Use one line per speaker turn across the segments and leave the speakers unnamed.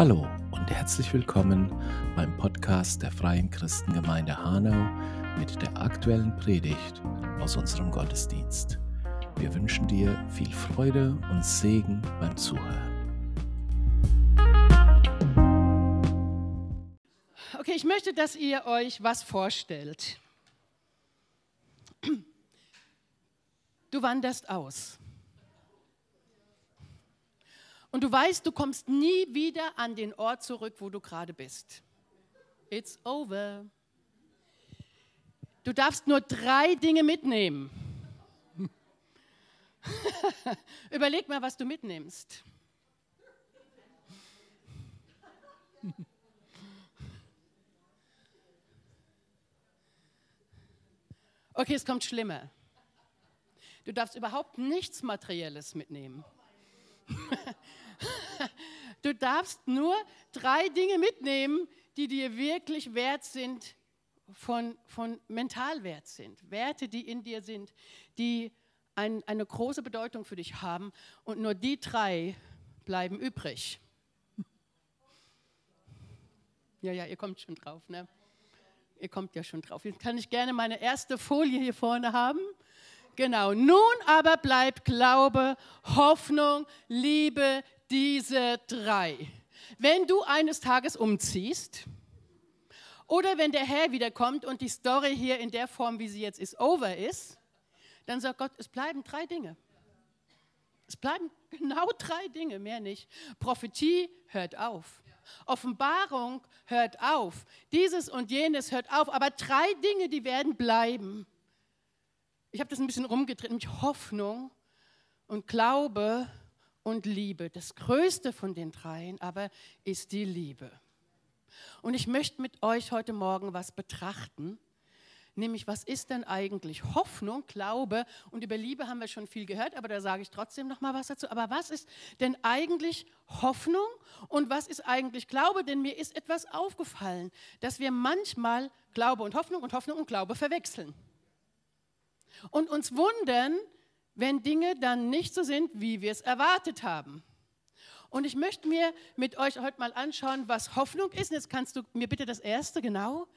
Hallo und herzlich willkommen beim Podcast der Freien Christengemeinde Hanau mit der aktuellen Predigt aus unserem Gottesdienst. Wir wünschen dir viel Freude und Segen beim Zuhören.
Okay, ich möchte, dass ihr euch was vorstellt. Du wanderst aus. Und du weißt, du kommst nie wieder an den Ort zurück, wo du gerade bist. It's over. Du darfst nur drei Dinge mitnehmen. Überleg mal, was du mitnimmst. Okay, es kommt schlimmer. Du darfst überhaupt nichts Materielles mitnehmen. du darfst nur drei Dinge mitnehmen, die dir wirklich wert sind, von, von Mentalwert sind. Werte, die in dir sind, die ein, eine große Bedeutung für dich haben. Und nur die drei bleiben übrig. Ja, ja, ihr kommt schon drauf, ne? Ihr kommt ja schon drauf. Jetzt kann ich gerne meine erste Folie hier vorne haben. Genau. Nun aber bleibt Glaube, Hoffnung, Liebe, diese drei. Wenn du eines Tages umziehst oder wenn der Herr wiederkommt und die Story hier in der Form, wie sie jetzt ist, over ist, dann sagt Gott, es bleiben drei Dinge. Es bleiben genau drei Dinge, mehr nicht. Prophetie hört auf. Offenbarung hört auf. Dieses und jenes hört auf. Aber drei Dinge, die werden bleiben. Ich habe das ein bisschen rumgedreht, nämlich Hoffnung und Glaube und Liebe. Das Größte von den dreien aber ist die Liebe. Und ich möchte mit euch heute Morgen was betrachten, nämlich was ist denn eigentlich Hoffnung, Glaube und über Liebe haben wir schon viel gehört, aber da sage ich trotzdem noch mal was dazu. Aber was ist denn eigentlich Hoffnung und was ist eigentlich Glaube? Denn mir ist etwas aufgefallen, dass wir manchmal Glaube und Hoffnung und Hoffnung und Glaube verwechseln und uns wundern, wenn Dinge dann nicht so sind, wie wir es erwartet haben. Und ich möchte mir mit euch heute mal anschauen, was Hoffnung ist. Und jetzt kannst du mir bitte das erste genau.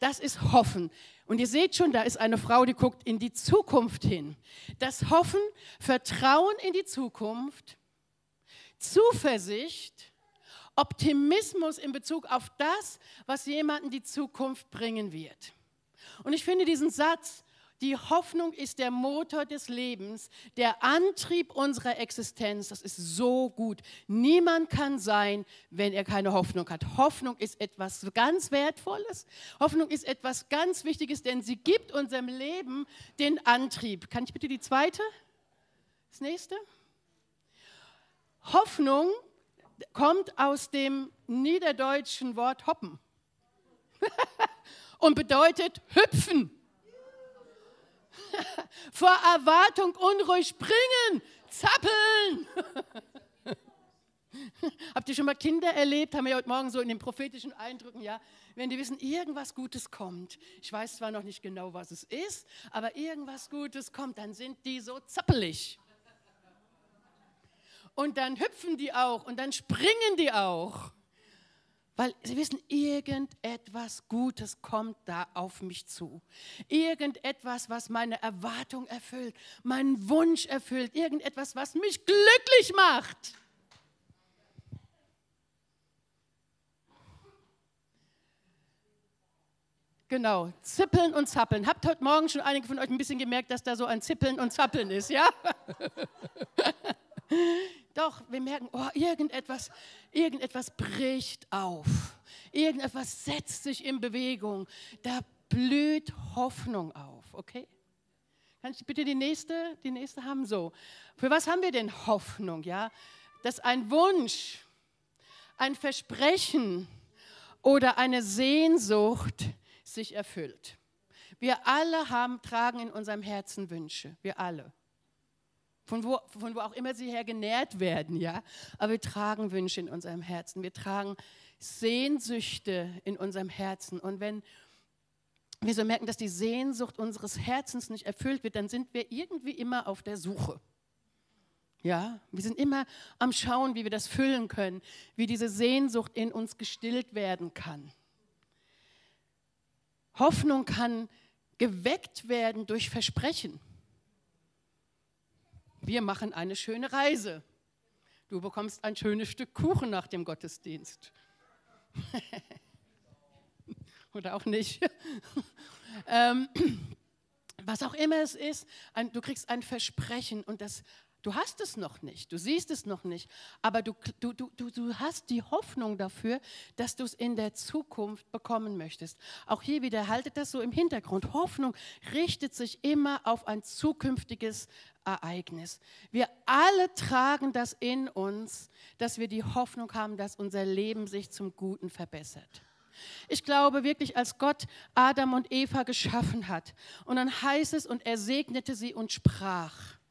Das ist Hoffen. Und ihr seht schon, da ist eine Frau, die guckt in die Zukunft hin. Das Hoffen, Vertrauen in die Zukunft, Zuversicht, Optimismus in Bezug auf das, was jemanden die Zukunft bringen wird. Und ich finde diesen Satz die Hoffnung ist der Motor des Lebens, der Antrieb unserer Existenz. Das ist so gut. Niemand kann sein, wenn er keine Hoffnung hat. Hoffnung ist etwas ganz Wertvolles. Hoffnung ist etwas ganz Wichtiges, denn sie gibt unserem Leben den Antrieb. Kann ich bitte die zweite? Das nächste? Hoffnung kommt aus dem niederdeutschen Wort hoppen und bedeutet hüpfen. Vor Erwartung unruhig springen, zappeln. Habt ihr schon mal Kinder erlebt? Haben wir heute Morgen so in den prophetischen Eindrücken, ja? Wenn die wissen, irgendwas Gutes kommt. Ich weiß zwar noch nicht genau, was es ist, aber irgendwas Gutes kommt, dann sind die so zappelig. Und dann hüpfen die auch und dann springen die auch. Weil sie wissen, irgendetwas Gutes kommt da auf mich zu. Irgendetwas, was meine Erwartung erfüllt, meinen Wunsch erfüllt. Irgendetwas, was mich glücklich macht. Genau, zippeln und zappeln. Habt heute Morgen schon einige von euch ein bisschen gemerkt, dass da so ein Zippeln und Zappeln ist, ja? Doch, wir merken, oh, irgendetwas, irgendetwas bricht auf. Irgendetwas setzt sich in Bewegung. Da blüht Hoffnung auf, okay? Kann ich bitte die nächste, die nächste haben? So. Für was haben wir denn Hoffnung, ja? Dass ein Wunsch, ein Versprechen oder eine Sehnsucht sich erfüllt. Wir alle haben, tragen in unserem Herzen Wünsche. Wir alle von wo, von wo auch immer sie her genährt werden, ja. Aber wir tragen Wünsche in unserem Herzen, wir tragen Sehnsüchte in unserem Herzen. Und wenn wir so merken, dass die Sehnsucht unseres Herzens nicht erfüllt wird, dann sind wir irgendwie immer auf der Suche. Ja, wir sind immer am Schauen, wie wir das füllen können, wie diese Sehnsucht in uns gestillt werden kann. Hoffnung kann geweckt werden durch Versprechen. Wir machen eine schöne Reise. Du bekommst ein schönes Stück Kuchen nach dem Gottesdienst. Oder auch nicht. ähm, was auch immer es ist, ein, du kriegst ein Versprechen und das Du hast es noch nicht, du siehst es noch nicht, aber du, du, du, du hast die Hoffnung dafür, dass du es in der Zukunft bekommen möchtest. Auch hier wieder haltet das so im Hintergrund. Hoffnung richtet sich immer auf ein zukünftiges Ereignis. Wir alle tragen das in uns, dass wir die Hoffnung haben, dass unser Leben sich zum Guten verbessert. Ich glaube wirklich, als Gott Adam und Eva geschaffen hat und dann heißt es, und er segnete sie und sprach.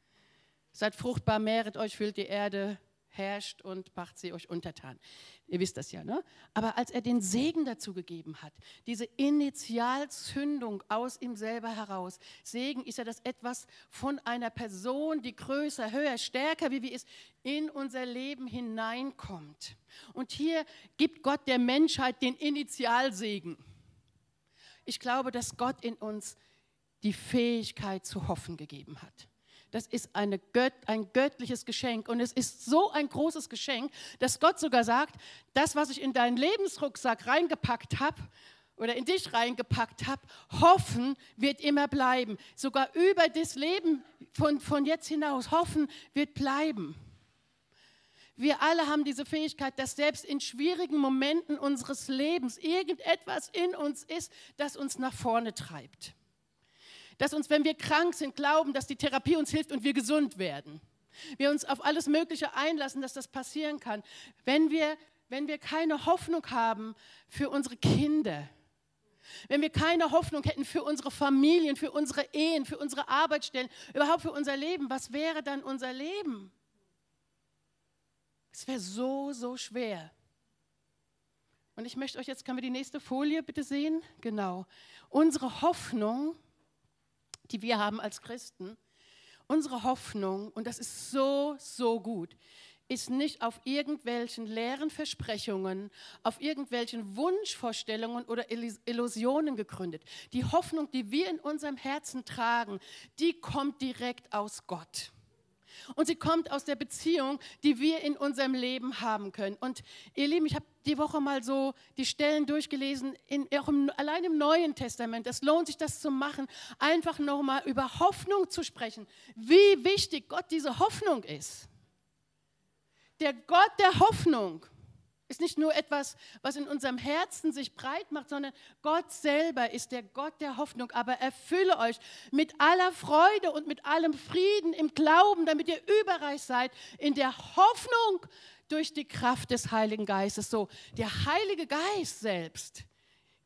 Seid fruchtbar, mehret euch, füllt die Erde, herrscht und macht sie euch untertan. Ihr wisst das ja, ne? Aber als er den Segen dazu gegeben hat, diese Initialzündung aus ihm selber heraus, Segen ist ja das etwas von einer Person, die größer, höher, stärker, wie wir es in unser Leben hineinkommt. Und hier gibt Gott der Menschheit den Initialsegen. Ich glaube, dass Gott in uns die Fähigkeit zu hoffen gegeben hat. Das ist Gött, ein göttliches Geschenk. Und es ist so ein großes Geschenk, dass Gott sogar sagt, das, was ich in deinen Lebensrucksack reingepackt habe, oder in dich reingepackt habe, hoffen wird immer bleiben. Sogar über das Leben von, von jetzt hinaus, hoffen wird bleiben. Wir alle haben diese Fähigkeit, dass selbst in schwierigen Momenten unseres Lebens irgendetwas in uns ist, das uns nach vorne treibt dass uns, wenn wir krank sind, glauben, dass die Therapie uns hilft und wir gesund werden. Wir uns auf alles Mögliche einlassen, dass das passieren kann. Wenn wir, wenn wir keine Hoffnung haben für unsere Kinder, wenn wir keine Hoffnung hätten für unsere Familien, für unsere Ehen, für unsere Arbeitsstellen, überhaupt für unser Leben, was wäre dann unser Leben? Es wäre so, so schwer. Und ich möchte euch jetzt, können wir die nächste Folie bitte sehen? Genau. Unsere Hoffnung die wir haben als Christen, unsere Hoffnung, und das ist so, so gut, ist nicht auf irgendwelchen leeren Versprechungen, auf irgendwelchen Wunschvorstellungen oder Illusionen gegründet. Die Hoffnung, die wir in unserem Herzen tragen, die kommt direkt aus Gott. Und sie kommt aus der Beziehung, die wir in unserem Leben haben können. Und ihr Lieben, ich habe die Woche mal so die Stellen durchgelesen, in, auch im, allein im Neuen Testament. Es lohnt sich, das zu machen, einfach nochmal über Hoffnung zu sprechen. Wie wichtig Gott diese Hoffnung ist. Der Gott der Hoffnung ist nicht nur etwas, was in unserem Herzen sich breit macht, sondern Gott selber ist der Gott der Hoffnung. Aber erfülle euch mit aller Freude und mit allem Frieden im Glauben, damit ihr überreich seid in der Hoffnung durch die Kraft des Heiligen Geistes. So, der Heilige Geist selbst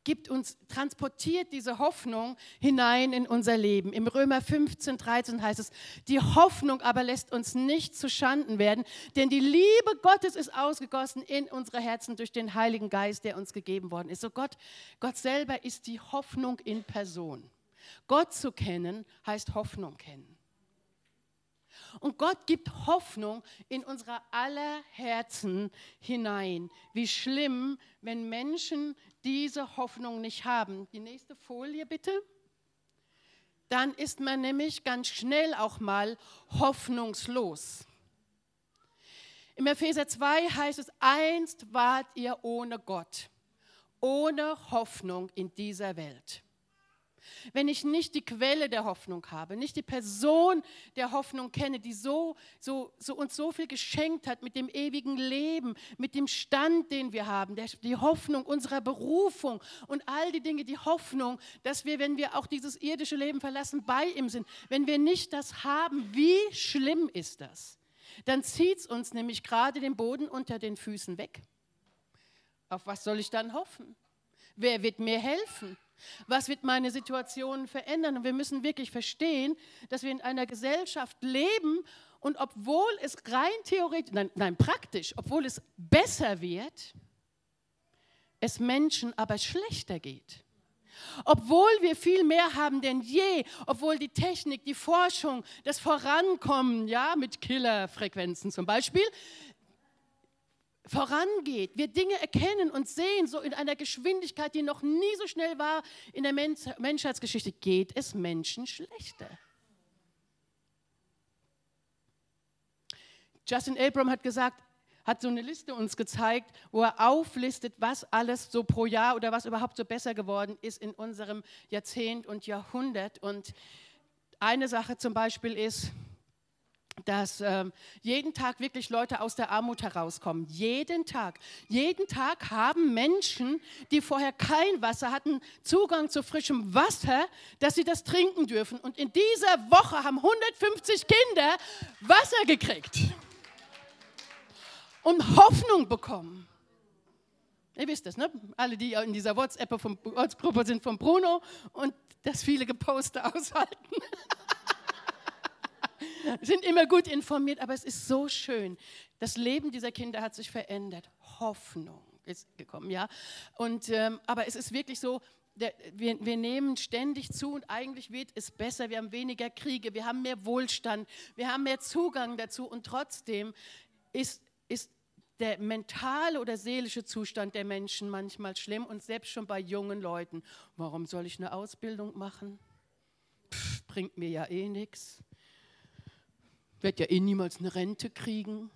gibt uns, transportiert diese Hoffnung hinein in unser Leben. Im Römer 15, 13 heißt es, die Hoffnung aber lässt uns nicht zu Schanden werden, denn die Liebe Gottes ist ausgegossen in unsere Herzen durch den Heiligen Geist, der uns gegeben worden ist. So Gott, Gott selber ist die Hoffnung in Person. Gott zu kennen heißt Hoffnung kennen. Und Gott gibt Hoffnung in unsere aller Herzen hinein. Wie schlimm, wenn Menschen diese Hoffnung nicht haben. Die nächste Folie bitte. Dann ist man nämlich ganz schnell auch mal hoffnungslos. Im Epheser 2 heißt es, einst wart ihr ohne Gott, ohne Hoffnung in dieser Welt wenn ich nicht die Quelle der Hoffnung habe, nicht die Person der Hoffnung kenne, die so, so, so uns so viel geschenkt hat mit dem ewigen Leben, mit dem Stand, den wir haben, der, die Hoffnung unserer Berufung und all die Dinge, die Hoffnung, dass wir, wenn wir auch dieses irdische Leben verlassen, bei ihm sind. Wenn wir nicht das haben, wie schlimm ist das? Dann zieht es uns nämlich gerade den Boden unter den Füßen weg. Auf was soll ich dann hoffen? Wer wird mir helfen? Was wird meine Situation verändern? Und wir müssen wirklich verstehen, dass wir in einer Gesellschaft leben und obwohl es rein theoretisch, nein, nein praktisch, obwohl es besser wird, es Menschen aber schlechter geht. Obwohl wir viel mehr haben denn je, obwohl die Technik, die Forschung, das Vorankommen, ja, mit Killerfrequenzen zum Beispiel, vorangeht, wir Dinge erkennen und sehen, so in einer Geschwindigkeit, die noch nie so schnell war in der Menschheitsgeschichte, geht es Menschen schlechter. Justin Abram hat gesagt, hat so eine Liste uns gezeigt, wo er auflistet, was alles so pro Jahr oder was überhaupt so besser geworden ist in unserem Jahrzehnt und Jahrhundert. Und eine Sache zum Beispiel ist, dass ähm, jeden Tag wirklich Leute aus der Armut herauskommen. Jeden Tag. Jeden Tag haben Menschen, die vorher kein Wasser hatten, Zugang zu frischem Wasser, dass sie das trinken dürfen. Und in dieser Woche haben 150 Kinder Wasser gekriegt und Hoffnung bekommen. Ihr wisst das, ne? Alle, die in dieser WhatsApp-Gruppe sind von Bruno und das viele Geposte aushalten. sind immer gut informiert, aber es ist so schön. Das Leben dieser Kinder hat sich verändert. Hoffnung ist gekommen, ja. Und, ähm, aber es ist wirklich so, der, wir, wir, nehmen ständig zu und eigentlich wird es besser. Wir haben weniger Kriege, wir haben mehr Wohlstand, wir haben mehr Zugang dazu und trotzdem ist, ist der mentale oder seelische Zustand der Menschen manchmal schlimm und selbst schon bei jungen Leuten. Warum soll ich eine Ausbildung machen? Pff, bringt mir ja eh nichts werde ja eh niemals eine Rente kriegen.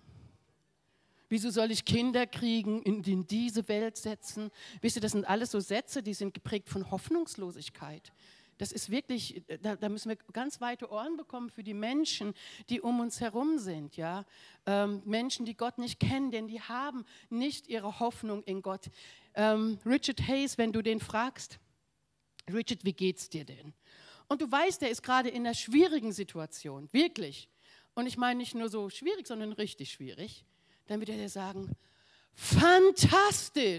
Wieso soll ich Kinder kriegen, in, in diese Welt setzen? Wisst ihr, das sind alles so Sätze, die sind geprägt von Hoffnungslosigkeit. Das ist wirklich, da, da, müssen wir ganz weite Ohren bekommen für die Menschen, die um uns herum sind. Ja? Ähm, Menschen, die Gott nicht kennen, denn die haben nicht ihre Hoffnung in Gott. Ähm, Richard Hayes, wenn du den fragst, Richard, wie geht's dir denn? Und du weißt, der ist gerade in einer schwierigen Situation, wirklich und ich meine nicht nur so schwierig, sondern richtig schwierig, dann wird er dir sagen, fantastisch.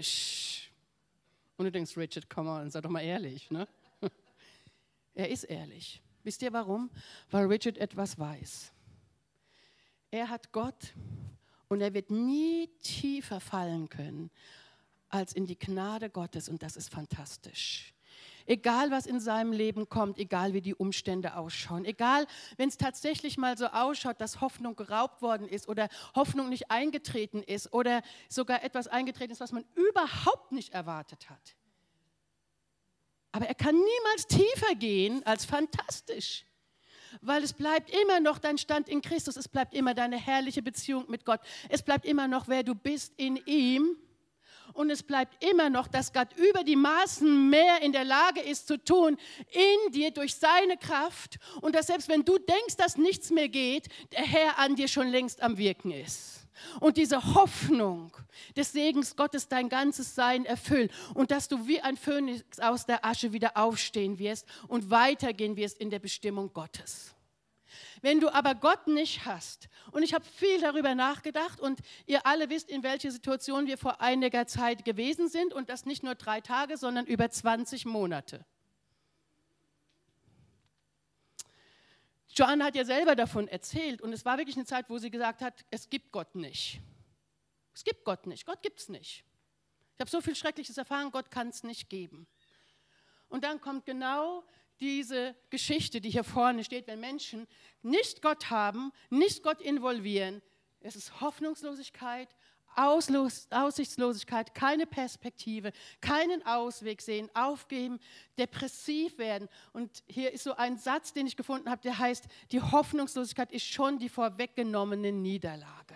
Und du denkst, Richard, komm on, sei doch mal ehrlich. Ne? Er ist ehrlich. Wisst ihr warum? Weil Richard etwas weiß. Er hat Gott und er wird nie tiefer fallen können als in die Gnade Gottes und das ist fantastisch. Egal, was in seinem Leben kommt, egal wie die Umstände ausschauen, egal, wenn es tatsächlich mal so ausschaut, dass Hoffnung geraubt worden ist oder Hoffnung nicht eingetreten ist oder sogar etwas eingetreten ist, was man überhaupt nicht erwartet hat. Aber er kann niemals tiefer gehen als fantastisch weil es bleibt immer noch dein Stand in Christus, es bleibt immer deine herrliche Beziehung mit Gott, es bleibt immer noch, wer du bist in ihm und es bleibt immer noch, dass Gott über die Maßen mehr in der Lage ist zu tun in dir durch seine Kraft und dass selbst wenn du denkst, dass nichts mehr geht, der Herr an dir schon längst am Wirken ist. Und diese Hoffnung des Segens Gottes dein ganzes Sein erfüllt und dass du wie ein Phönix aus der Asche wieder aufstehen wirst und weitergehen wirst in der Bestimmung Gottes. Wenn du aber Gott nicht hast, und ich habe viel darüber nachgedacht und ihr alle wisst, in welcher Situation wir vor einiger Zeit gewesen sind und das nicht nur drei Tage, sondern über 20 Monate. Joanne hat ja selber davon erzählt und es war wirklich eine Zeit, wo sie gesagt hat, es gibt Gott nicht. Es gibt Gott nicht, Gott gibt es nicht. Ich habe so viel Schreckliches erfahren, Gott kann es nicht geben. Und dann kommt genau diese Geschichte, die hier vorne steht, wenn Menschen nicht Gott haben, nicht Gott involvieren, es ist Hoffnungslosigkeit, Auslos, Aussichtslosigkeit, keine Perspektive, keinen Ausweg sehen, aufgeben, depressiv werden. Und hier ist so ein Satz, den ich gefunden habe, der heißt, die Hoffnungslosigkeit ist schon die vorweggenommene Niederlage.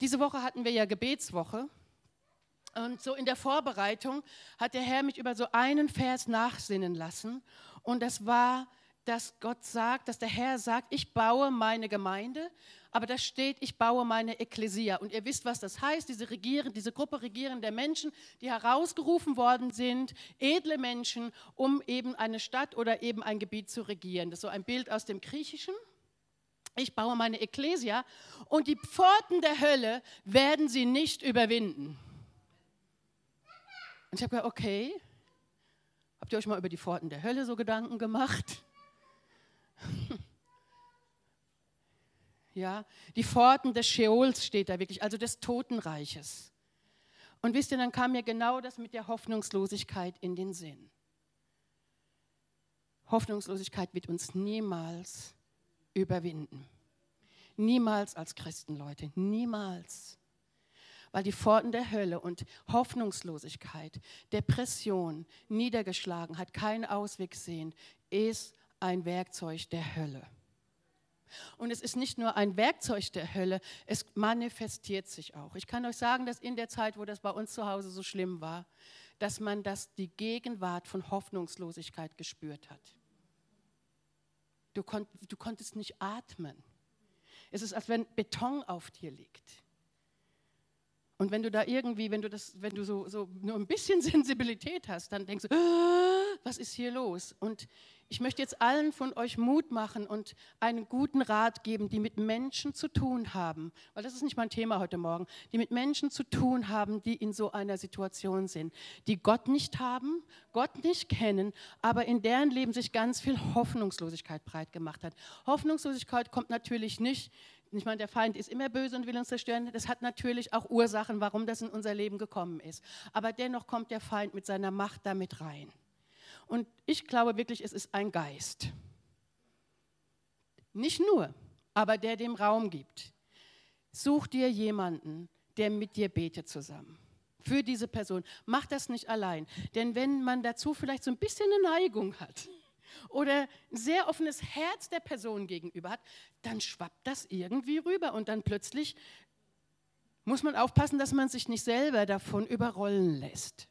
Diese Woche hatten wir ja Gebetswoche und so in der Vorbereitung hat der Herr mich über so einen Vers nachsinnen lassen. Und das war, dass Gott sagt, dass der Herr sagt, ich baue meine Gemeinde, aber da steht, ich baue meine Ekklesia. Und ihr wisst, was das heißt, diese, Regieren, diese Gruppe regierender Menschen, die herausgerufen worden sind, edle Menschen, um eben eine Stadt oder eben ein Gebiet zu regieren. Das ist so ein Bild aus dem Griechischen. Ich baue meine Ekklesia und die Pforten der Hölle werden sie nicht überwinden. Und ich habe gedacht, okay, habt ihr euch mal über die Pforten der Hölle so Gedanken gemacht? ja, die Pforten des Scheols steht da wirklich, also des Totenreiches. Und wisst ihr, dann kam mir genau das mit der Hoffnungslosigkeit in den Sinn. Hoffnungslosigkeit wird uns niemals überwinden. Niemals als Christen, Leute, niemals. Weil die Pforten der Hölle und Hoffnungslosigkeit, Depression, Niedergeschlagenheit, keinen Ausweg sehen, ist ein Werkzeug der Hölle. Und es ist nicht nur ein Werkzeug der Hölle, es manifestiert sich auch. Ich kann euch sagen, dass in der Zeit, wo das bei uns zu Hause so schlimm war, dass man das, die Gegenwart von Hoffnungslosigkeit gespürt hat. Du, konnt, du konntest nicht atmen. Es ist, als wenn Beton auf dir liegt. Und wenn du da irgendwie, wenn du das, wenn du so, so nur ein bisschen Sensibilität hast, dann denkst du, ah, was ist hier los? Und ich möchte jetzt allen von euch Mut machen und einen guten Rat geben, die mit Menschen zu tun haben, weil das ist nicht mein Thema heute Morgen, die mit Menschen zu tun haben, die in so einer Situation sind, die Gott nicht haben, Gott nicht kennen, aber in deren Leben sich ganz viel Hoffnungslosigkeit breit gemacht hat. Hoffnungslosigkeit kommt natürlich nicht ich meine, der Feind ist immer böse und will uns zerstören. Das hat natürlich auch Ursachen, warum das in unser Leben gekommen ist. Aber dennoch kommt der Feind mit seiner Macht damit rein. Und ich glaube wirklich, es ist ein Geist. Nicht nur, aber der dem Raum gibt. Such dir jemanden, der mit dir betet zusammen. Für diese Person. Mach das nicht allein. Denn wenn man dazu vielleicht so ein bisschen eine Neigung hat oder ein sehr offenes Herz der Person gegenüber hat, dann schwappt das irgendwie rüber und dann plötzlich muss man aufpassen, dass man sich nicht selber davon überrollen lässt.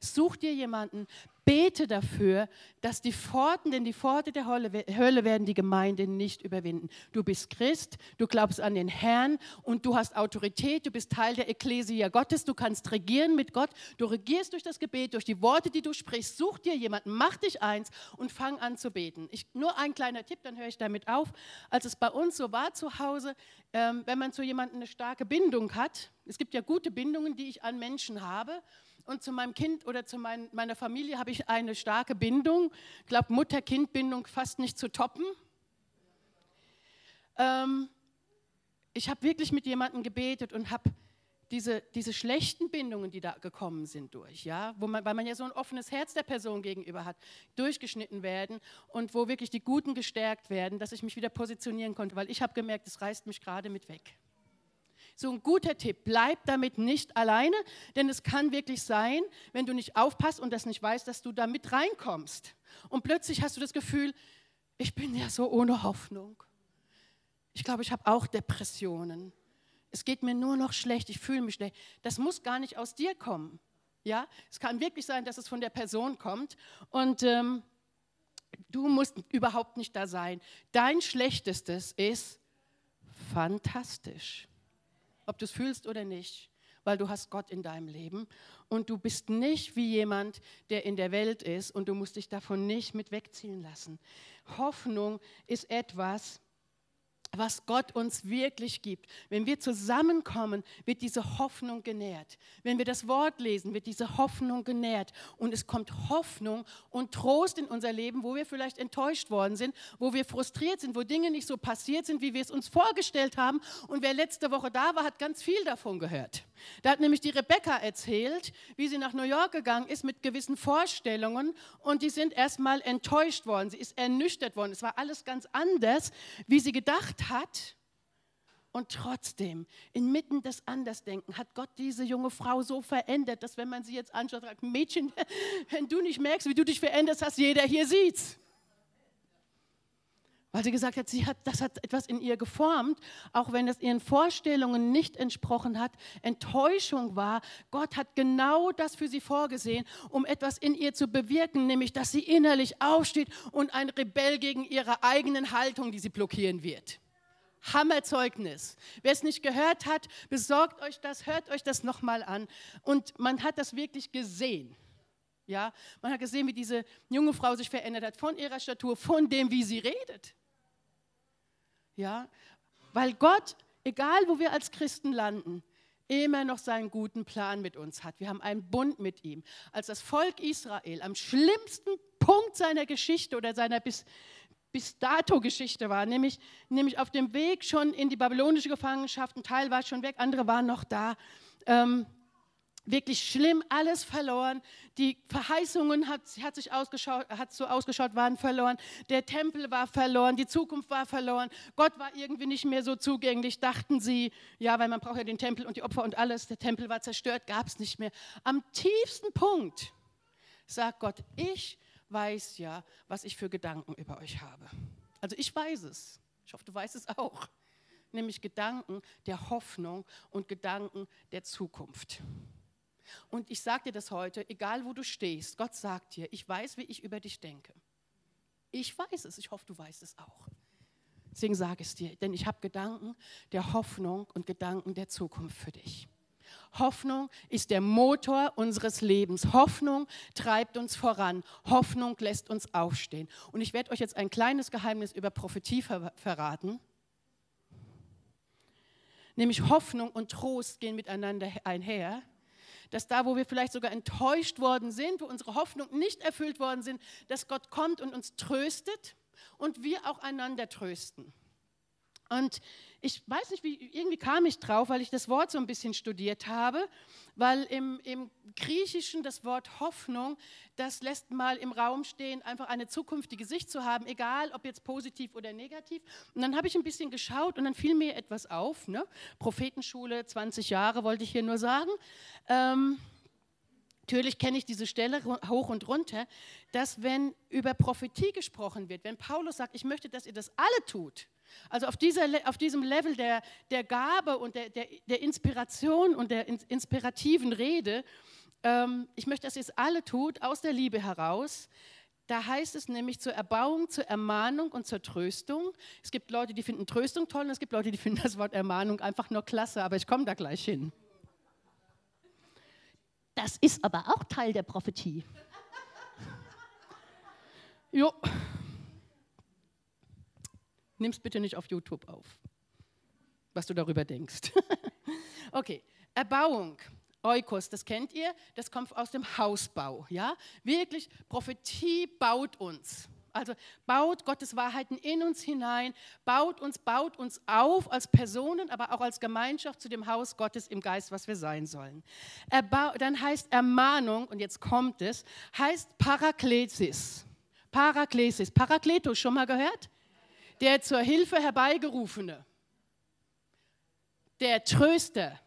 Such dir jemanden, bete dafür, dass die Pforten, denn die Pforte der Hölle werden die Gemeinde nicht überwinden. Du bist Christ, du glaubst an den Herrn und du hast Autorität, du bist Teil der Ekklesia Gottes, du kannst regieren mit Gott, du regierst durch das Gebet, durch die Worte, die du sprichst. Such dir jemanden, mach dich eins und fang an zu beten. Ich, nur ein kleiner Tipp, dann höre ich damit auf. Als es bei uns so war zu Hause, ähm, wenn man zu jemandem eine starke Bindung hat, es gibt ja gute Bindungen, die ich an Menschen habe, und zu meinem Kind oder zu mein, meiner Familie habe ich eine starke Bindung. Ich glaube, Mutter-Kind-Bindung fast nicht zu toppen. Ähm, ich habe wirklich mit jemandem gebetet und habe diese, diese schlechten Bindungen, die da gekommen sind durch, ja, wo man, weil man ja so ein offenes Herz der Person gegenüber hat, durchgeschnitten werden und wo wirklich die Guten gestärkt werden, dass ich mich wieder positionieren konnte, weil ich habe gemerkt, es reißt mich gerade mit weg. So ein guter Tipp, bleib damit nicht alleine, denn es kann wirklich sein, wenn du nicht aufpasst und das nicht weißt, dass du da mit reinkommst. Und plötzlich hast du das Gefühl, ich bin ja so ohne Hoffnung. Ich glaube, ich habe auch Depressionen. Es geht mir nur noch schlecht, ich fühle mich schlecht. Das muss gar nicht aus dir kommen. Ja, es kann wirklich sein, dass es von der Person kommt und ähm, du musst überhaupt nicht da sein. Dein Schlechtestes ist fantastisch ob du es fühlst oder nicht, weil du hast Gott in deinem Leben und du bist nicht wie jemand, der in der Welt ist und du musst dich davon nicht mit wegziehen lassen. Hoffnung ist etwas, was Gott uns wirklich gibt. Wenn wir zusammenkommen, wird diese Hoffnung genährt. Wenn wir das Wort lesen, wird diese Hoffnung genährt. Und es kommt Hoffnung und Trost in unser Leben, wo wir vielleicht enttäuscht worden sind, wo wir frustriert sind, wo Dinge nicht so passiert sind, wie wir es uns vorgestellt haben. Und wer letzte Woche da war, hat ganz viel davon gehört. Da hat nämlich die Rebecca erzählt, wie sie nach New York gegangen ist mit gewissen Vorstellungen und die sind erstmal enttäuscht worden. Sie ist ernüchtert worden. Es war alles ganz anders, wie sie gedacht hat. Und trotzdem, inmitten des Andersdenken, hat Gott diese junge Frau so verändert, dass wenn man sie jetzt anschaut, sagt, Mädchen, wenn du nicht merkst, wie du dich veränderst hast, jeder hier sieht's weil sie gesagt hat, sie hat, das hat etwas in ihr geformt, auch wenn es ihren Vorstellungen nicht entsprochen hat, Enttäuschung war. Gott hat genau das für sie vorgesehen, um etwas in ihr zu bewirken, nämlich dass sie innerlich aufsteht und ein Rebell gegen ihre eigenen Haltung, die sie blockieren wird. Hammerzeugnis. Wer es nicht gehört hat, besorgt euch das, hört euch das nochmal an. Und man hat das wirklich gesehen. Ja, man hat gesehen, wie diese junge Frau sich verändert hat von ihrer Statur, von dem, wie sie redet. Ja, weil Gott, egal wo wir als Christen landen, immer noch seinen guten Plan mit uns hat. Wir haben einen Bund mit ihm. Als das Volk Israel am schlimmsten Punkt seiner Geschichte oder seiner bis, bis dato Geschichte war, nämlich, nämlich auf dem Weg schon in die babylonische Gefangenschaft, ein Teil war schon weg, andere waren noch da. Ähm, wirklich schlimm, alles verloren. Die Verheißungen hat, hat, sich ausgeschaut, hat so ausgeschaut, waren verloren. Der Tempel war verloren, die Zukunft war verloren. Gott war irgendwie nicht mehr so zugänglich, dachten sie. Ja, weil man braucht ja den Tempel und die Opfer und alles. Der Tempel war zerstört, gab es nicht mehr. Am tiefsten Punkt sagt Gott, ich weiß ja, was ich für Gedanken über euch habe. Also ich weiß es. Ich hoffe, du weißt es auch. Nämlich Gedanken der Hoffnung und Gedanken der Zukunft. Und ich sage dir das heute, egal wo du stehst, Gott sagt dir, ich weiß, wie ich über dich denke. Ich weiß es, ich hoffe, du weißt es auch. Deswegen sage ich es dir, denn ich habe Gedanken der Hoffnung und Gedanken der Zukunft für dich. Hoffnung ist der Motor unseres Lebens. Hoffnung treibt uns voran. Hoffnung lässt uns aufstehen. Und ich werde euch jetzt ein kleines Geheimnis über Prophetie ver verraten. Nämlich Hoffnung und Trost gehen miteinander einher dass da, wo wir vielleicht sogar enttäuscht worden sind, wo unsere Hoffnungen nicht erfüllt worden sind, dass Gott kommt und uns tröstet und wir auch einander trösten. Und ich weiß nicht, wie, irgendwie kam ich drauf, weil ich das Wort so ein bisschen studiert habe, weil im, im Griechischen das Wort Hoffnung, das lässt mal im Raum stehen, einfach eine zukünftige Sicht zu haben, egal ob jetzt positiv oder negativ. Und dann habe ich ein bisschen geschaut und dann fiel mir etwas auf. Ne? Prophetenschule, 20 Jahre wollte ich hier nur sagen. Ähm, Natürlich kenne ich diese Stelle hoch und runter, dass wenn über Prophetie gesprochen wird, wenn Paulus sagt, ich möchte, dass ihr das alle tut, also auf, dieser, auf diesem Level der, der Gabe und der, der, der Inspiration und der inspirativen Rede, ähm, ich möchte, dass ihr es alle tut, aus der Liebe heraus, da heißt es nämlich zur Erbauung, zur Ermahnung und zur Tröstung. Es gibt Leute, die finden Tröstung toll und es gibt Leute, die finden das Wort Ermahnung einfach nur klasse, aber ich komme da gleich hin. Das ist aber auch Teil der Prophetie. Jo. Nimm's bitte nicht auf YouTube auf, was du darüber denkst. okay, Erbauung. Eukos, das kennt ihr, das kommt aus dem Hausbau. Ja? Wirklich, Prophetie baut uns. Also baut Gottes Wahrheiten in uns hinein, baut uns, baut uns auf als Personen, aber auch als Gemeinschaft zu dem Haus Gottes im Geist, was wir sein sollen. Erbau, dann heißt Ermahnung, und jetzt kommt es, heißt Paraklesis. Paraklesis. Parakletos, schon mal gehört? der zur Hilfe herbeigerufene, der Tröster.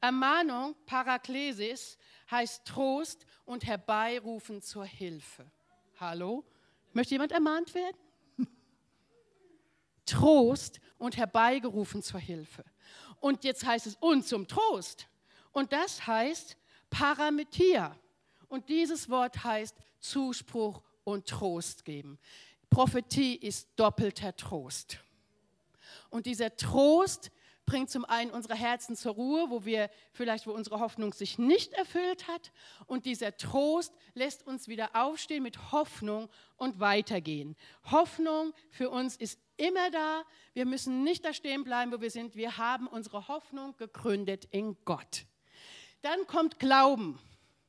Ermahnung, Paraklesis, heißt Trost und herbeirufen zur Hilfe. Hallo? Möchte jemand ermahnt werden? Trost und herbeigerufen zur Hilfe. Und jetzt heißt es und zum Trost. Und das heißt Parametia. Und dieses Wort heißt Zuspruch und Trost geben. Prophetie ist doppelter Trost. Und dieser Trost bringt zum einen unsere Herzen zur Ruhe, wo wir vielleicht, wo unsere Hoffnung sich nicht erfüllt hat. Und dieser Trost lässt uns wieder aufstehen mit Hoffnung und weitergehen. Hoffnung für uns ist immer da. Wir müssen nicht da stehen bleiben, wo wir sind. Wir haben unsere Hoffnung gegründet in Gott. Dann kommt Glauben.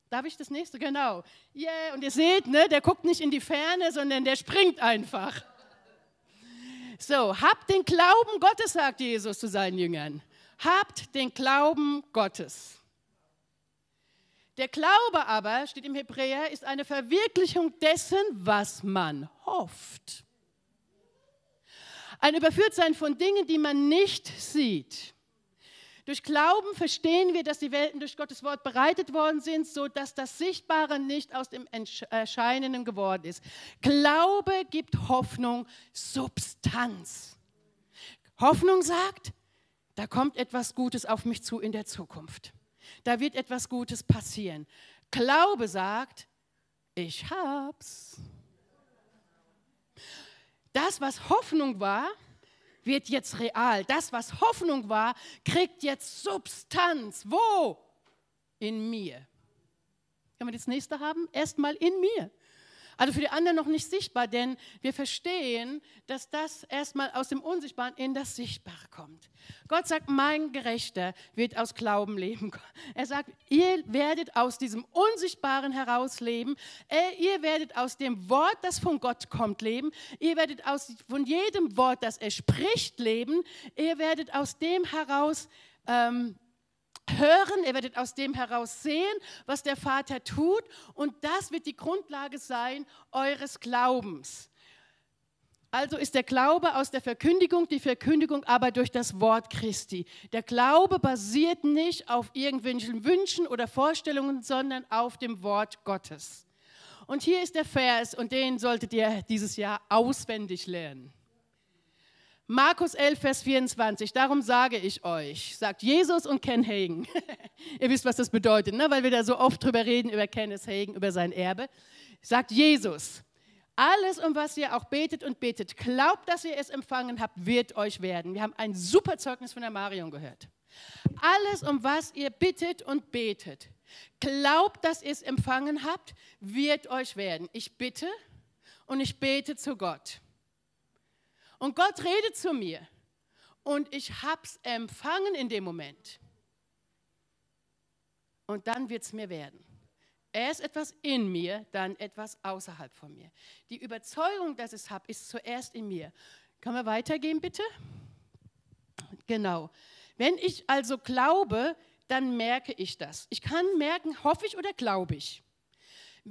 Darf ich das nächste? Genau. Yeah, und ihr seht, ne, der guckt nicht in die Ferne, sondern der springt einfach. So, habt den Glauben Gottes, sagt Jesus zu seinen Jüngern. Habt den Glauben Gottes. Der Glaube aber, steht im Hebräer, ist eine Verwirklichung dessen, was man hofft. Ein Überführtsein von Dingen, die man nicht sieht. Durch Glauben verstehen wir, dass die Welten durch Gottes Wort bereitet worden sind, so dass das Sichtbare nicht aus dem Erscheinenden geworden ist. Glaube gibt Hoffnung Substanz. Hoffnung sagt, da kommt etwas Gutes auf mich zu in der Zukunft. Da wird etwas Gutes passieren. Glaube sagt, ich hab's. Das, was Hoffnung war, wird jetzt real. Das, was Hoffnung war, kriegt jetzt Substanz. Wo? In mir. Können wir das nächste haben? Erstmal in mir. Also für die anderen noch nicht sichtbar, denn wir verstehen, dass das erstmal aus dem Unsichtbaren in das Sichtbare kommt. Gott sagt, mein Gerechter wird aus Glauben leben. Er sagt, ihr werdet aus diesem Unsichtbaren heraus leben. Äh, ihr werdet aus dem Wort, das von Gott kommt, leben. Ihr werdet aus, von jedem Wort, das er spricht, leben. Ihr werdet aus dem heraus ähm, hören, ihr werdet aus dem heraus sehen, was der Vater tut und das wird die Grundlage sein eures Glaubens. Also ist der Glaube aus der Verkündigung, die Verkündigung aber durch das Wort Christi. Der Glaube basiert nicht auf irgendwelchen Wünschen oder Vorstellungen, sondern auf dem Wort Gottes. Und hier ist der Vers und den solltet ihr dieses Jahr auswendig lernen. Markus 11, Vers 24, darum sage ich euch, sagt Jesus und Ken Hagen. Ihr wisst, was das bedeutet, ne? weil wir da so oft drüber reden, über Kenneth Hagen, über sein Erbe. Sagt Jesus, alles, um was ihr auch betet und betet, glaubt, dass ihr es empfangen habt, wird euch werden. Wir haben ein super Zeugnis von der Marion gehört. Alles, um was ihr bittet und betet, glaubt, dass ihr es empfangen habt, wird euch werden. Ich bitte und ich bete zu Gott. Und Gott redet zu mir. Und ich habe es empfangen in dem Moment. Und dann wird es mir werden. Erst etwas in mir, dann etwas außerhalb von mir. Die Überzeugung, dass ich es habe, ist zuerst in mir. Können wir weitergehen, bitte? Genau. Wenn ich also glaube, dann merke ich das. Ich kann merken, hoffe ich oder glaube ich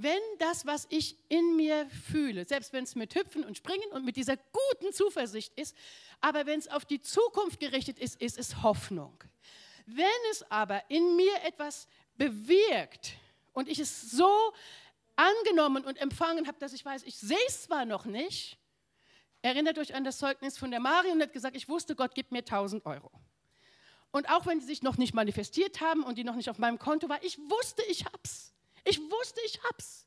wenn das, was ich in mir fühle, selbst wenn es mit Hüpfen und Springen und mit dieser guten Zuversicht ist, aber wenn es auf die Zukunft gerichtet ist, ist es Hoffnung. Wenn es aber in mir etwas bewirkt und ich es so angenommen und empfangen habe, dass ich weiß, ich sehe es zwar noch nicht, erinnert euch an das Zeugnis von der Marion und hat gesagt, ich wusste, Gott gibt mir 1000 Euro. Und auch wenn die sich noch nicht manifestiert haben und die noch nicht auf meinem Konto war, ich wusste, ich hab's. Ich wusste, ich hab's.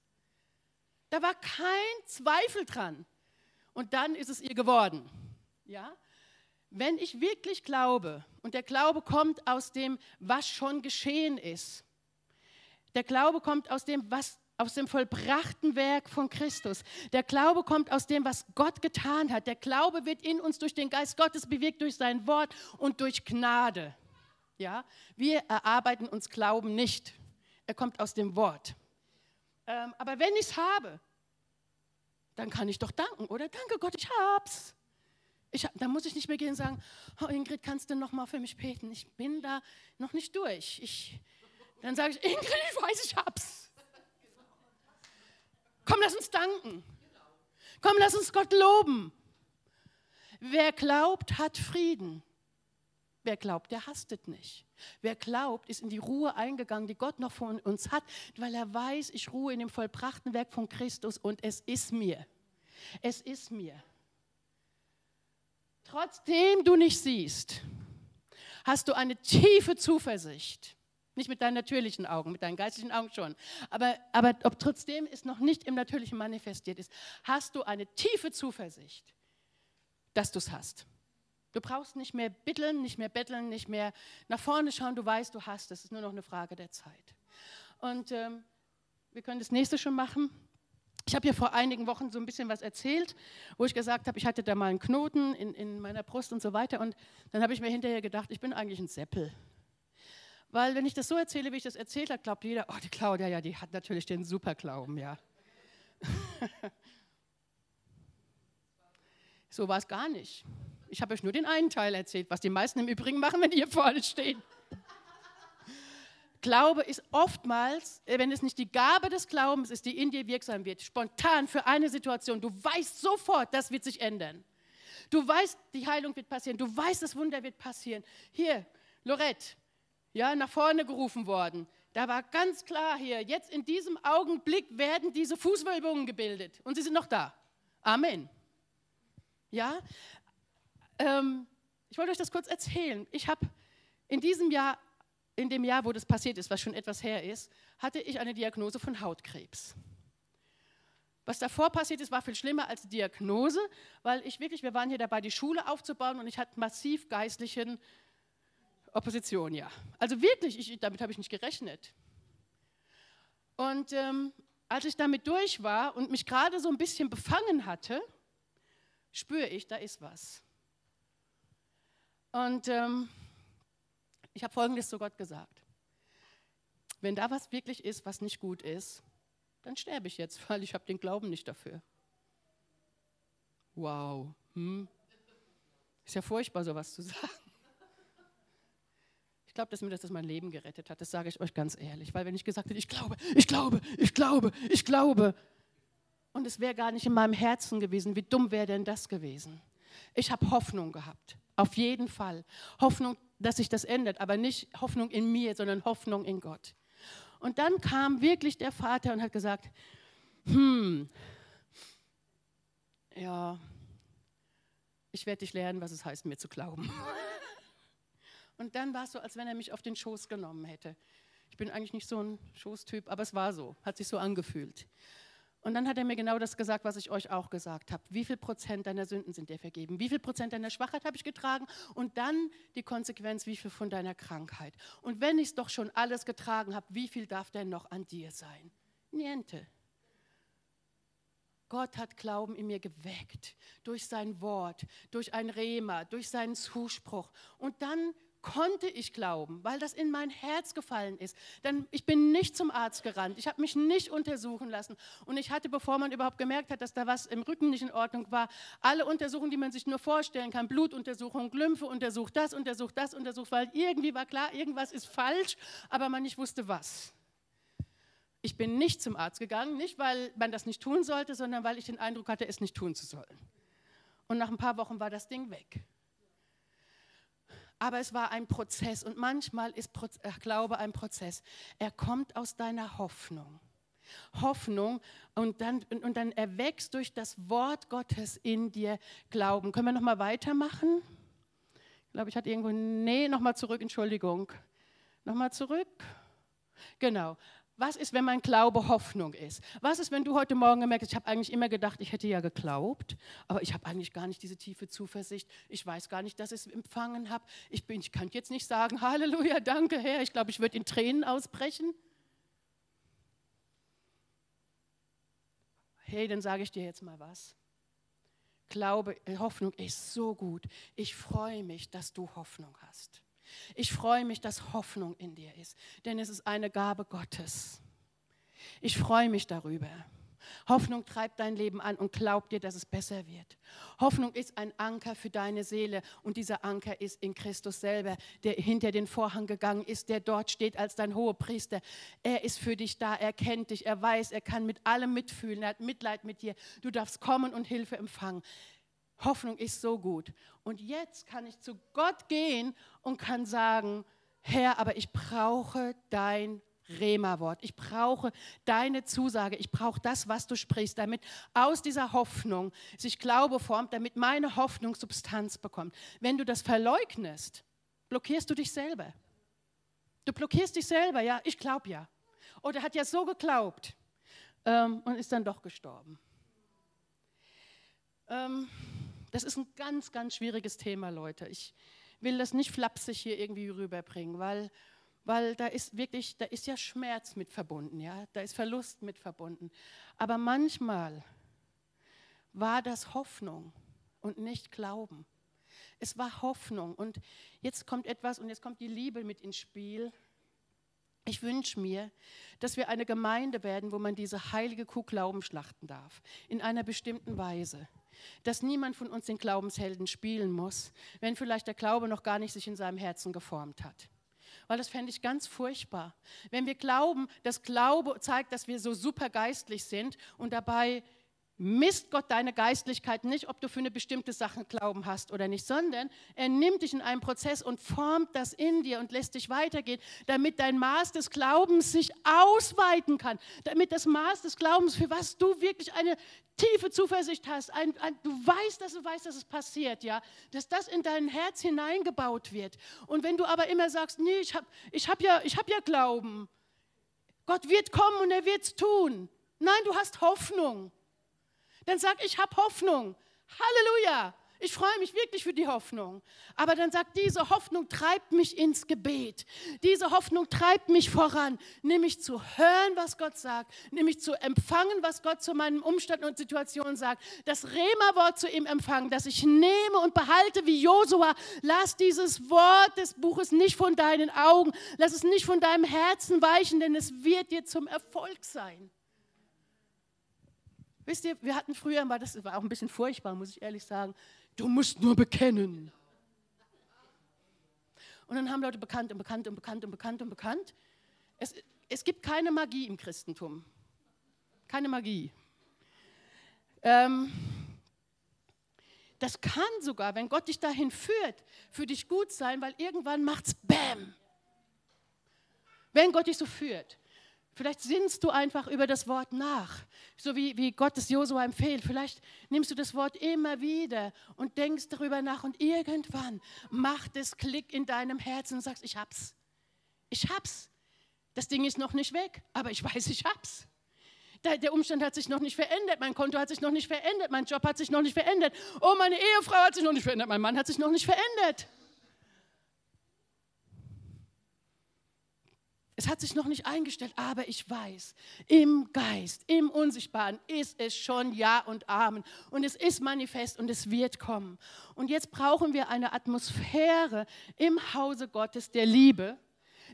Da war kein Zweifel dran. Und dann ist es ihr geworden. Ja? Wenn ich wirklich glaube, und der Glaube kommt aus dem, was schon geschehen ist, der Glaube kommt aus dem, was aus dem vollbrachten Werk von Christus. Der Glaube kommt aus dem, was Gott getan hat. Der Glaube wird in uns durch den Geist Gottes bewirkt, durch sein Wort und durch Gnade. Ja? Wir erarbeiten uns Glauben nicht er kommt aus dem Wort. Ähm, aber wenn ich es habe, dann kann ich doch danken, oder? Danke Gott, ich hab's. Ich, dann muss ich nicht mehr gehen und sagen, oh Ingrid, kannst du noch mal für mich beten? Ich bin da noch nicht durch. Ich, dann sage ich, Ingrid, ich weiß, ich hab's. Komm, lass uns danken. Komm, lass uns Gott loben. Wer glaubt, hat Frieden. Wer glaubt, der hastet nicht. Wer glaubt, ist in die Ruhe eingegangen, die Gott noch von uns hat, weil er weiß, ich ruhe in dem vollbrachten Werk von Christus und es ist mir. Es ist mir. Trotzdem du nicht siehst, hast du eine tiefe Zuversicht. Nicht mit deinen natürlichen Augen, mit deinen geistigen Augen schon. Aber, aber ob trotzdem es noch nicht im Natürlichen manifestiert ist, hast du eine tiefe Zuversicht, dass du es hast. Du brauchst nicht mehr bitteln, nicht mehr betteln, nicht mehr nach vorne schauen. Du weißt, du hast es. Es ist nur noch eine Frage der Zeit. Und ähm, wir können das nächste schon machen. Ich habe ja vor einigen Wochen so ein bisschen was erzählt, wo ich gesagt habe, ich hatte da mal einen Knoten in, in meiner Brust und so weiter. Und dann habe ich mir hinterher gedacht, ich bin eigentlich ein Seppel. Weil wenn ich das so erzähle, wie ich das erzählt habe, glaubt jeder, oh, die Claudia, ja, die hat natürlich den Superglauben, ja. so war es gar nicht. Ich habe euch nur den einen Teil erzählt, was die meisten im Übrigen machen, wenn die hier vorne stehen. Glaube ist oftmals, äh, wenn es nicht die Gabe des Glaubens ist, die in dir wirksam wird, spontan für eine Situation. Du weißt sofort, das wird sich ändern. Du weißt, die Heilung wird passieren. Du weißt, das Wunder wird passieren. Hier, Lorette, ja, nach vorne gerufen worden. Da war ganz klar hier, jetzt in diesem Augenblick werden diese Fußwölbungen gebildet und sie sind noch da. Amen. Ja, ähm, ich wollte euch das kurz erzählen. Ich habe in diesem Jahr, in dem Jahr, wo das passiert ist, was schon etwas her ist, hatte ich eine Diagnose von Hautkrebs. Was davor passiert ist, war viel schlimmer als Diagnose, weil ich wirklich, wir waren hier dabei, die Schule aufzubauen und ich hatte massiv geistlichen Opposition, ja. Also wirklich, ich, damit habe ich nicht gerechnet. Und ähm, als ich damit durch war und mich gerade so ein bisschen befangen hatte, spüre ich, da ist was. Und ähm, ich habe Folgendes zu Gott gesagt. Wenn da was wirklich ist, was nicht gut ist, dann sterbe ich jetzt, weil ich habe den Glauben nicht dafür. Wow. Hm? Ist ja furchtbar, sowas zu sagen. Ich glaube, dass mir das mein Leben gerettet hat. Das sage ich euch ganz ehrlich. Weil wenn ich gesagt hätte, ich glaube, ich glaube, ich glaube, ich glaube, und es wäre gar nicht in meinem Herzen gewesen, wie dumm wäre denn das gewesen? Ich habe Hoffnung gehabt, auf jeden Fall. Hoffnung, dass sich das ändert, aber nicht Hoffnung in mir, sondern Hoffnung in Gott. Und dann kam wirklich der Vater und hat gesagt, hm, ja, ich werde dich lernen, was es heißt, mir zu glauben. Und dann war es so, als wenn er mich auf den Schoß genommen hätte. Ich bin eigentlich nicht so ein Schoßtyp, aber es war so, hat sich so angefühlt. Und dann hat er mir genau das gesagt, was ich euch auch gesagt habe. Wie viel Prozent deiner Sünden sind dir vergeben? Wie viel Prozent deiner Schwachheit habe ich getragen? Und dann die Konsequenz, wie viel von deiner Krankheit? Und wenn ich es doch schon alles getragen habe, wie viel darf denn noch an dir sein? Niente. Gott hat Glauben in mir geweckt durch sein Wort, durch ein Rema, durch seinen Zuspruch. Und dann konnte ich glauben, weil das in mein Herz gefallen ist. Denn ich bin nicht zum Arzt gerannt, ich habe mich nicht untersuchen lassen. Und ich hatte, bevor man überhaupt gemerkt hat, dass da was im Rücken nicht in Ordnung war, alle Untersuchungen, die man sich nur vorstellen kann, Blutuntersuchung, Lymphe untersucht, das untersucht, das untersucht, weil irgendwie war klar, irgendwas ist falsch, aber man nicht wusste was. Ich bin nicht zum Arzt gegangen, nicht weil man das nicht tun sollte, sondern weil ich den Eindruck hatte, es nicht tun zu sollen. Und nach ein paar Wochen war das Ding weg. Aber es war ein Prozess und manchmal ist äh, Glaube ein Prozess. Er kommt aus deiner Hoffnung. Hoffnung und dann, und dann erwächst durch das Wort Gottes in dir Glauben. Können wir nochmal weitermachen? Ich glaube, ich hatte irgendwo, nee, nochmal zurück, Entschuldigung. Nochmal zurück. Genau. Was ist, wenn mein Glaube Hoffnung ist? Was ist, wenn du heute Morgen gemerkt hast, ich habe eigentlich immer gedacht, ich hätte ja geglaubt, aber ich habe eigentlich gar nicht diese tiefe Zuversicht. Ich weiß gar nicht, dass ich es empfangen habe. Ich, ich kann jetzt nicht sagen, Halleluja, danke Herr. Ich glaube, ich würde in Tränen ausbrechen. Hey, dann sage ich dir jetzt mal was. Glaube, Hoffnung ist so gut. Ich freue mich, dass du Hoffnung hast. Ich freue mich, dass Hoffnung in dir ist, denn es ist eine Gabe Gottes. Ich freue mich darüber. Hoffnung treibt dein Leben an und glaubt dir, dass es besser wird. Hoffnung ist ein Anker für deine Seele und dieser Anker ist in Christus selber, der hinter den Vorhang gegangen ist, der dort steht als dein hoher Priester. Er ist für dich da, er kennt dich, er weiß, er kann mit allem mitfühlen, er hat Mitleid mit dir. Du darfst kommen und Hilfe empfangen. Hoffnung ist so gut. Und jetzt kann ich zu Gott gehen und kann sagen, Herr, aber ich brauche dein Rema-Wort. Ich brauche deine Zusage. Ich brauche das, was du sprichst, damit aus dieser Hoffnung sich Glaube formt, damit meine Hoffnung Substanz bekommt. Wenn du das verleugnest, blockierst du dich selber. Du blockierst dich selber, ja, ich glaube ja. Oder hat ja so geglaubt ähm, und ist dann doch gestorben. Ähm, das ist ein ganz, ganz schwieriges Thema, Leute. Ich will das nicht flapsig hier irgendwie rüberbringen, weil, weil da ist wirklich, da ist ja Schmerz mit verbunden, ja, da ist Verlust mit verbunden. Aber manchmal war das Hoffnung und nicht Glauben. Es war Hoffnung und jetzt kommt etwas und jetzt kommt die Liebe mit ins Spiel. Ich wünsche mir, dass wir eine Gemeinde werden, wo man diese heilige Kuh Glauben schlachten darf, in einer bestimmten Weise dass niemand von uns den Glaubenshelden spielen muss, wenn vielleicht der Glaube noch gar nicht sich in seinem Herzen geformt hat. Weil das fände ich ganz furchtbar. Wenn wir glauben, dass Glaube zeigt, dass wir so super geistlich sind und dabei misst Gott deine Geistlichkeit nicht, ob du für eine bestimmte Sache Glauben hast oder nicht, sondern er nimmt dich in einen Prozess und formt das in dir und lässt dich weitergehen, damit dein Maß des Glaubens sich ausweiten kann, damit das Maß des Glaubens, für was du wirklich eine tiefe Zuversicht hast, ein, ein, du weißt, dass du weißt, dass es passiert, ja, dass das in dein Herz hineingebaut wird. Und wenn du aber immer sagst, nee, ich habe ich hab ja, hab ja Glauben, Gott wird kommen und er wird es tun. Nein, du hast Hoffnung. Dann sag, ich habe Hoffnung. Halleluja. Ich freue mich wirklich für die Hoffnung. Aber dann sagt, diese Hoffnung treibt mich ins Gebet. Diese Hoffnung treibt mich voran, nämlich zu hören, was Gott sagt, nämlich zu empfangen, was Gott zu meinen Umständen und Situationen sagt. Das Rema-Wort zu ihm empfangen, das ich nehme und behalte wie Josua. Lass dieses Wort des Buches nicht von deinen Augen, lass es nicht von deinem Herzen weichen, denn es wird dir zum Erfolg sein. Wisst ihr, wir hatten früher mal, das war auch ein bisschen furchtbar, muss ich ehrlich sagen, du musst nur bekennen. Und dann haben Leute bekannt und bekannt und bekannt und bekannt und bekannt. Es, es gibt keine Magie im Christentum. Keine Magie. Ähm, das kann sogar, wenn Gott dich dahin führt, für dich gut sein, weil irgendwann macht es Bäm. Wenn Gott dich so führt. Vielleicht sinnst du einfach über das Wort nach, so wie, wie Gott es Josua empfiehlt. Vielleicht nimmst du das Wort immer wieder und denkst darüber nach und irgendwann macht es Klick in deinem Herzen und sagst, ich hab's. Ich hab's. Das Ding ist noch nicht weg, aber ich weiß, ich hab's. Der, Umstand hat sich noch nicht verändert, mein Konto hat sich noch nicht verändert, mein Job hat sich noch nicht verändert. Oh, meine Ehefrau hat sich noch nicht verändert, mein Mann hat sich noch nicht verändert. Es hat sich noch nicht eingestellt, aber ich weiß, im Geist, im Unsichtbaren ist es schon Ja und Amen. Und es ist manifest und es wird kommen. Und jetzt brauchen wir eine Atmosphäre im Hause Gottes der Liebe,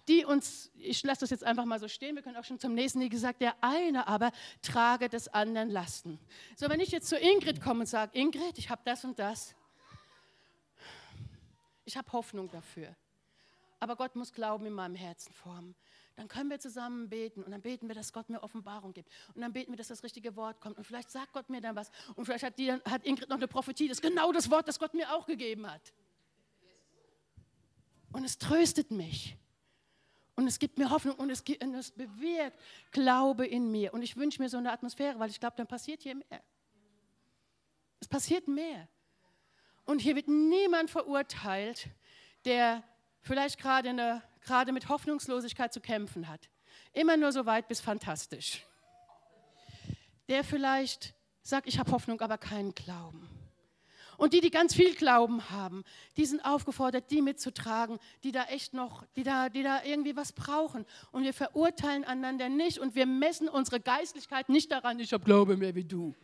die uns, ich lasse das jetzt einfach mal so stehen, wir können auch schon zum nächsten, wie gesagt, der eine aber trage des anderen Lasten. So, wenn ich jetzt zu Ingrid komme und sage, Ingrid, ich habe das und das, ich habe Hoffnung dafür. Aber Gott muss Glauben in meinem Herzen formen. Dann können wir zusammen beten und dann beten wir, dass Gott mir Offenbarung gibt. Und dann beten wir, dass das richtige Wort kommt. Und vielleicht sagt Gott mir dann was. Und vielleicht hat, die, hat Ingrid noch eine Prophetie. Das ist genau das Wort, das Gott mir auch gegeben hat. Und es tröstet mich. Und es gibt mir Hoffnung und es, und es bewirkt Glaube in mir. Und ich wünsche mir so eine Atmosphäre, weil ich glaube, dann passiert hier mehr. Es passiert mehr. Und hier wird niemand verurteilt, der vielleicht gerade, eine, gerade mit Hoffnungslosigkeit zu kämpfen hat. Immer nur so weit bis fantastisch. Der vielleicht sagt, ich habe Hoffnung, aber keinen Glauben. Und die, die ganz viel Glauben haben, die sind aufgefordert, die mitzutragen, die da echt noch, die da, die da irgendwie was brauchen. Und wir verurteilen einander nicht und wir messen unsere Geistlichkeit nicht daran, ich habe Glaube mehr wie du.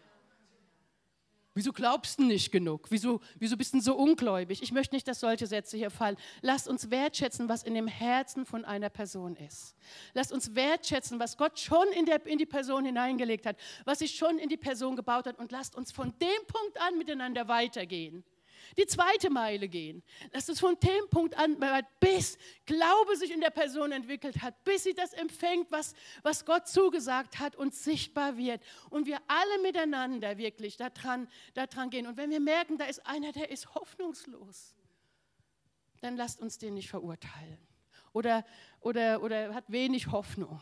Wieso glaubst du nicht genug? Wieso, wieso bist du so ungläubig? Ich möchte nicht, dass solche Sätze hier fallen. Lasst uns wertschätzen, was in dem Herzen von einer Person ist. Lasst uns wertschätzen, was Gott schon in, der, in die Person hineingelegt hat, was sich schon in die Person gebaut hat. Und lasst uns von dem Punkt an miteinander weitergehen die zweite Meile gehen. Dass es von dem Punkt an, bis Glaube sich in der Person entwickelt hat, bis sie das empfängt, was, was Gott zugesagt hat und sichtbar wird. Und wir alle miteinander wirklich daran, daran gehen. Und wenn wir merken, da ist einer, der ist hoffnungslos, dann lasst uns den nicht verurteilen. Oder, oder, oder hat wenig Hoffnung,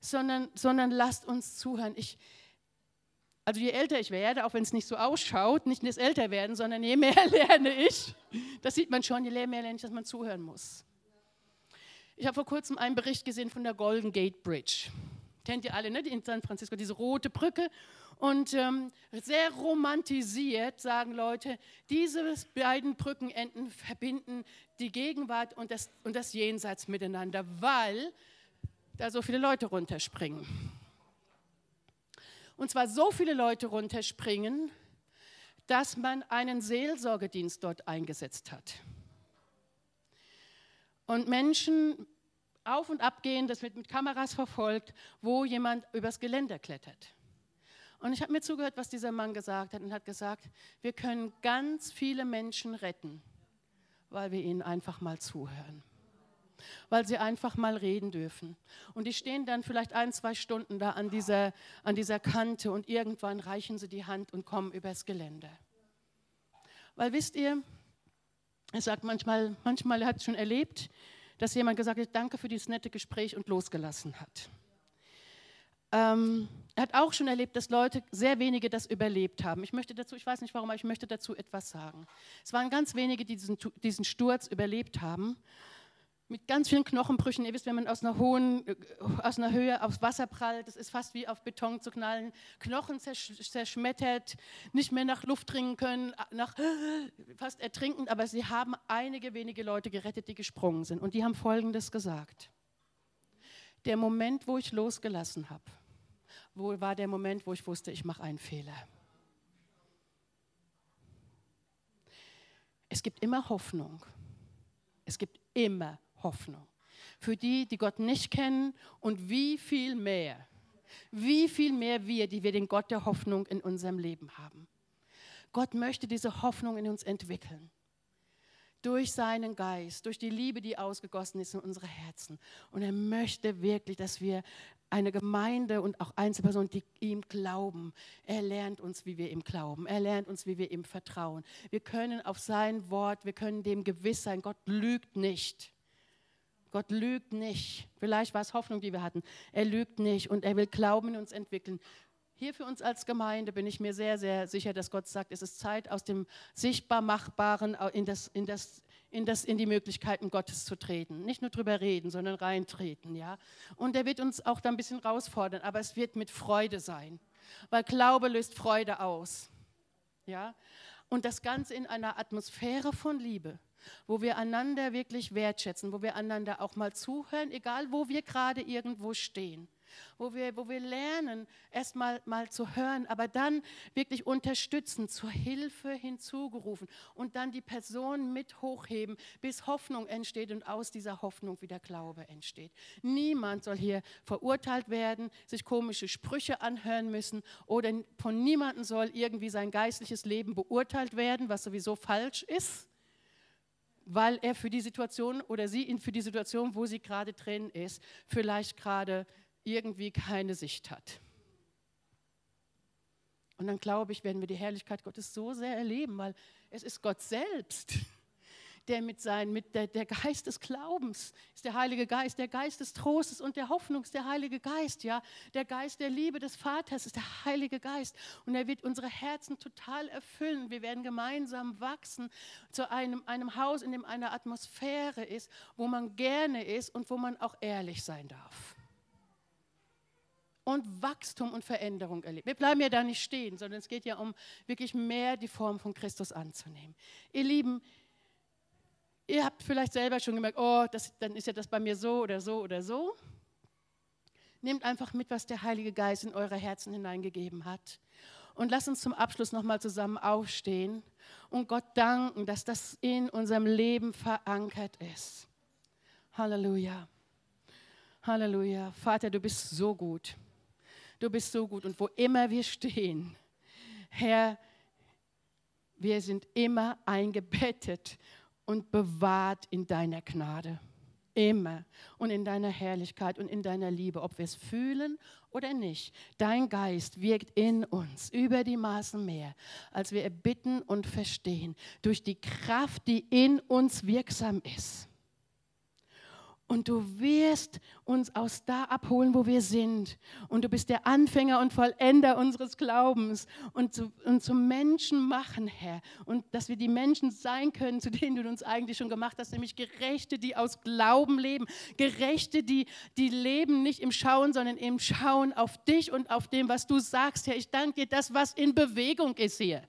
sondern, sondern lasst uns zuhören. Ich, also je älter ich werde, auch wenn es nicht so ausschaut, nicht das Älterwerden, sondern je mehr lerne ich, das sieht man schon, je mehr lerne ich, dass man zuhören muss. Ich habe vor kurzem einen Bericht gesehen von der Golden Gate Bridge. Kennt ihr alle, ne? in San Francisco, diese rote Brücke. Und ähm, sehr romantisiert sagen Leute, diese beiden Brückenenden verbinden die Gegenwart und das, und das Jenseits miteinander, weil da so viele Leute runterspringen. Und zwar so viele Leute runterspringen, dass man einen Seelsorgedienst dort eingesetzt hat. Und Menschen auf und ab gehen, das wird mit Kameras verfolgt, wo jemand übers Geländer klettert. Und ich habe mir zugehört, was dieser Mann gesagt hat und hat gesagt, wir können ganz viele Menschen retten, weil wir ihnen einfach mal zuhören weil sie einfach mal reden dürfen. Und die stehen dann vielleicht ein, zwei Stunden da an dieser, an dieser Kante und irgendwann reichen sie die Hand und kommen übers Gelände. Weil wisst ihr, er sagt manchmal, manchmal hat es schon erlebt, dass jemand gesagt hat, danke für dieses nette Gespräch und losgelassen hat. Ähm, er hat auch schon erlebt, dass Leute, sehr wenige das überlebt haben. Ich möchte dazu, ich weiß nicht warum, aber ich möchte dazu etwas sagen. Es waren ganz wenige, die diesen, diesen Sturz überlebt haben mit ganz vielen Knochenbrüchen. Ihr wisst, wenn man aus einer hohen, äh, aus einer Höhe aufs Wasser prallt, das ist fast wie auf Beton zu knallen. Knochen zerschmettert, nicht mehr nach Luft dringen können, nach fast ertrinkend. Aber sie haben einige wenige Leute gerettet, die gesprungen sind. Und die haben Folgendes gesagt. Der Moment, wo ich losgelassen habe, wo war der Moment, wo ich wusste, ich mache einen Fehler. Es gibt immer Hoffnung. Es gibt immer Hoffnung. Für die, die Gott nicht kennen und wie viel mehr, wie viel mehr wir, die wir den Gott der Hoffnung in unserem Leben haben. Gott möchte diese Hoffnung in uns entwickeln. durch seinen Geist, durch die Liebe, die ausgegossen ist in unsere Herzen. Und er möchte wirklich, dass wir eine Gemeinde und auch Einzelpersonen, die ihm glauben. Er lernt uns, wie wir ihm glauben. Er lernt uns, wie wir ihm vertrauen. Wir können auf sein Wort, wir können dem gewiss sein, Gott lügt nicht. Gott lügt nicht. Vielleicht war es Hoffnung, die wir hatten. Er lügt nicht und er will Glauben in uns entwickeln. Hier für uns als Gemeinde bin ich mir sehr, sehr sicher, dass Gott sagt, es ist Zeit, aus dem sichtbar Machbaren in, das, in, das, in, das, in die Möglichkeiten Gottes zu treten. Nicht nur drüber reden, sondern reintreten. Ja? Und er wird uns auch da ein bisschen herausfordern, aber es wird mit Freude sein, weil Glaube löst Freude aus. Ja? Und das Ganze in einer Atmosphäre von Liebe wo wir einander wirklich wertschätzen, wo wir einander auch mal zuhören, egal wo wir gerade irgendwo stehen wo wir, wo wir lernen, erstmal mal zu hören, aber dann wirklich unterstützen, zur Hilfe hinzugerufen und dann die Person mit hochheben, bis Hoffnung entsteht und aus dieser Hoffnung wieder Glaube entsteht. Niemand soll hier verurteilt werden, sich komische Sprüche anhören müssen oder von niemandem soll irgendwie sein geistliches Leben beurteilt werden, was sowieso falsch ist weil er für die Situation oder sie für die Situation, wo sie gerade drin ist, vielleicht gerade irgendwie keine Sicht hat. Und dann glaube ich, werden wir die Herrlichkeit Gottes so sehr erleben, weil es ist Gott selbst, der mit sein, mit der, der Geist des Glaubens ist der Heilige Geist, der Geist des Trostes und der Hoffnung ist der Heilige Geist, ja, der Geist der Liebe des Vaters ist der Heilige Geist und er wird unsere Herzen total erfüllen. Wir werden gemeinsam wachsen zu einem, einem Haus, in dem eine Atmosphäre ist, wo man gerne ist und wo man auch ehrlich sein darf und Wachstum und Veränderung erlebt. Wir bleiben ja da nicht stehen, sondern es geht ja um wirklich mehr die Form von Christus anzunehmen. Ihr Lieben, ihr habt vielleicht selber schon gemerkt, oh, das, dann ist ja das bei mir so oder so oder so. Nehmt einfach mit, was der Heilige Geist in eure Herzen hineingegeben hat. Und lasst uns zum Abschluss nochmal zusammen aufstehen und Gott danken, dass das in unserem Leben verankert ist. Halleluja. Halleluja. Vater, du bist so gut. Du bist so gut. Und wo immer wir stehen, Herr, wir sind immer eingebettet und bewahrt in deiner Gnade. Immer. Und in deiner Herrlichkeit und in deiner Liebe, ob wir es fühlen oder nicht. Dein Geist wirkt in uns über die Maßen mehr, als wir erbitten und verstehen, durch die Kraft, die in uns wirksam ist. Und du wirst uns aus da abholen, wo wir sind. Und du bist der Anfänger und Vollender unseres Glaubens und zu, und zu Menschen machen, Herr. Und dass wir die Menschen sein können, zu denen du uns eigentlich schon gemacht hast, nämlich Gerechte, die aus Glauben leben. Gerechte, die, die leben nicht im Schauen, sondern im Schauen auf dich und auf dem, was du sagst, Herr. Ich danke dir, das, was in Bewegung ist hier.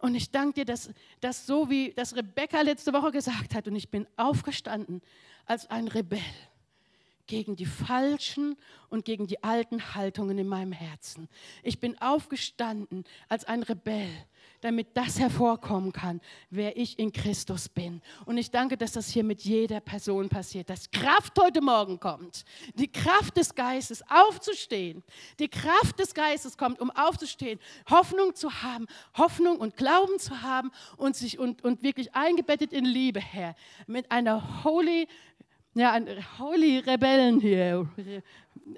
Und ich danke dir, dass, dass so wie das Rebecca letzte Woche gesagt hat, und ich bin aufgestanden als ein Rebell gegen die falschen und gegen die alten Haltungen in meinem Herzen. Ich bin aufgestanden als ein Rebell damit das hervorkommen kann, wer ich in Christus bin. Und ich danke, dass das hier mit jeder Person passiert, dass Kraft heute Morgen kommt. Die Kraft des Geistes, aufzustehen. Die Kraft des Geistes kommt, um aufzustehen, Hoffnung zu haben, Hoffnung und Glauben zu haben und sich und, und wirklich eingebettet in Liebe, Herr, mit einer holy ja, ein holy Rebellen hier,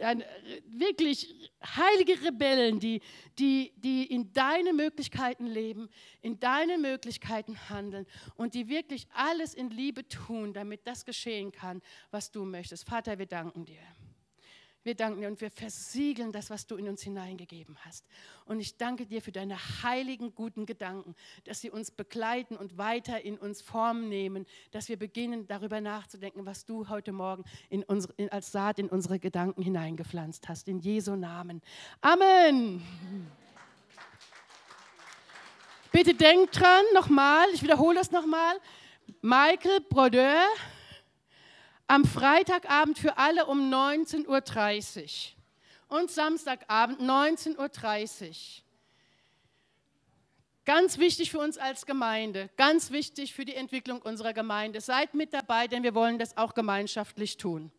ein, wirklich heilige Rebellen, die, die, die in deine Möglichkeiten leben, in deine Möglichkeiten handeln und die wirklich alles in Liebe tun, damit das geschehen kann, was du möchtest. Vater, wir danken dir. Wir danken dir und wir versiegeln das, was du in uns hineingegeben hast. Und ich danke dir für deine heiligen, guten Gedanken, dass sie uns begleiten und weiter in uns Form nehmen, dass wir beginnen, darüber nachzudenken, was du heute Morgen in unsere, in, als Saat in unsere Gedanken hineingepflanzt hast. In Jesu Namen. Amen. Bitte denkt dran, nochmal, ich wiederhole das nochmal. Michael Brodeur am Freitagabend für alle um 19.30 Uhr und Samstagabend 19.30 Uhr. Ganz wichtig für uns als Gemeinde, ganz wichtig für die Entwicklung unserer Gemeinde. Seid mit dabei, denn wir wollen das auch gemeinschaftlich tun.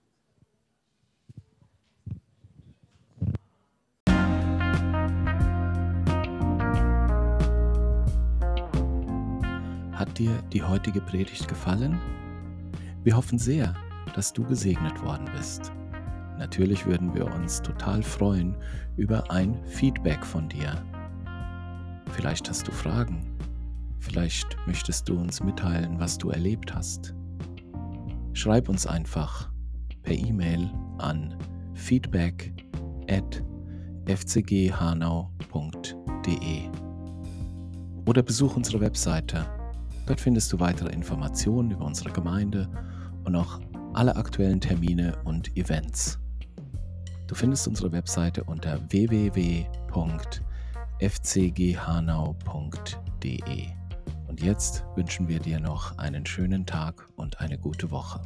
Hat dir die heutige Predigt gefallen? Wir hoffen sehr, dass du gesegnet worden bist. Natürlich würden wir uns total freuen über ein Feedback von dir. Vielleicht hast du Fragen. Vielleicht möchtest du uns mitteilen, was du erlebt hast. Schreib uns einfach per E-Mail an feedback at fcghanau.de oder besuch unsere Webseite. Dort findest du weitere Informationen über unsere Gemeinde und auch alle aktuellen Termine und Events. Du findest unsere Webseite unter www.fcghanau.de. Und jetzt wünschen wir dir noch einen schönen Tag und eine gute Woche.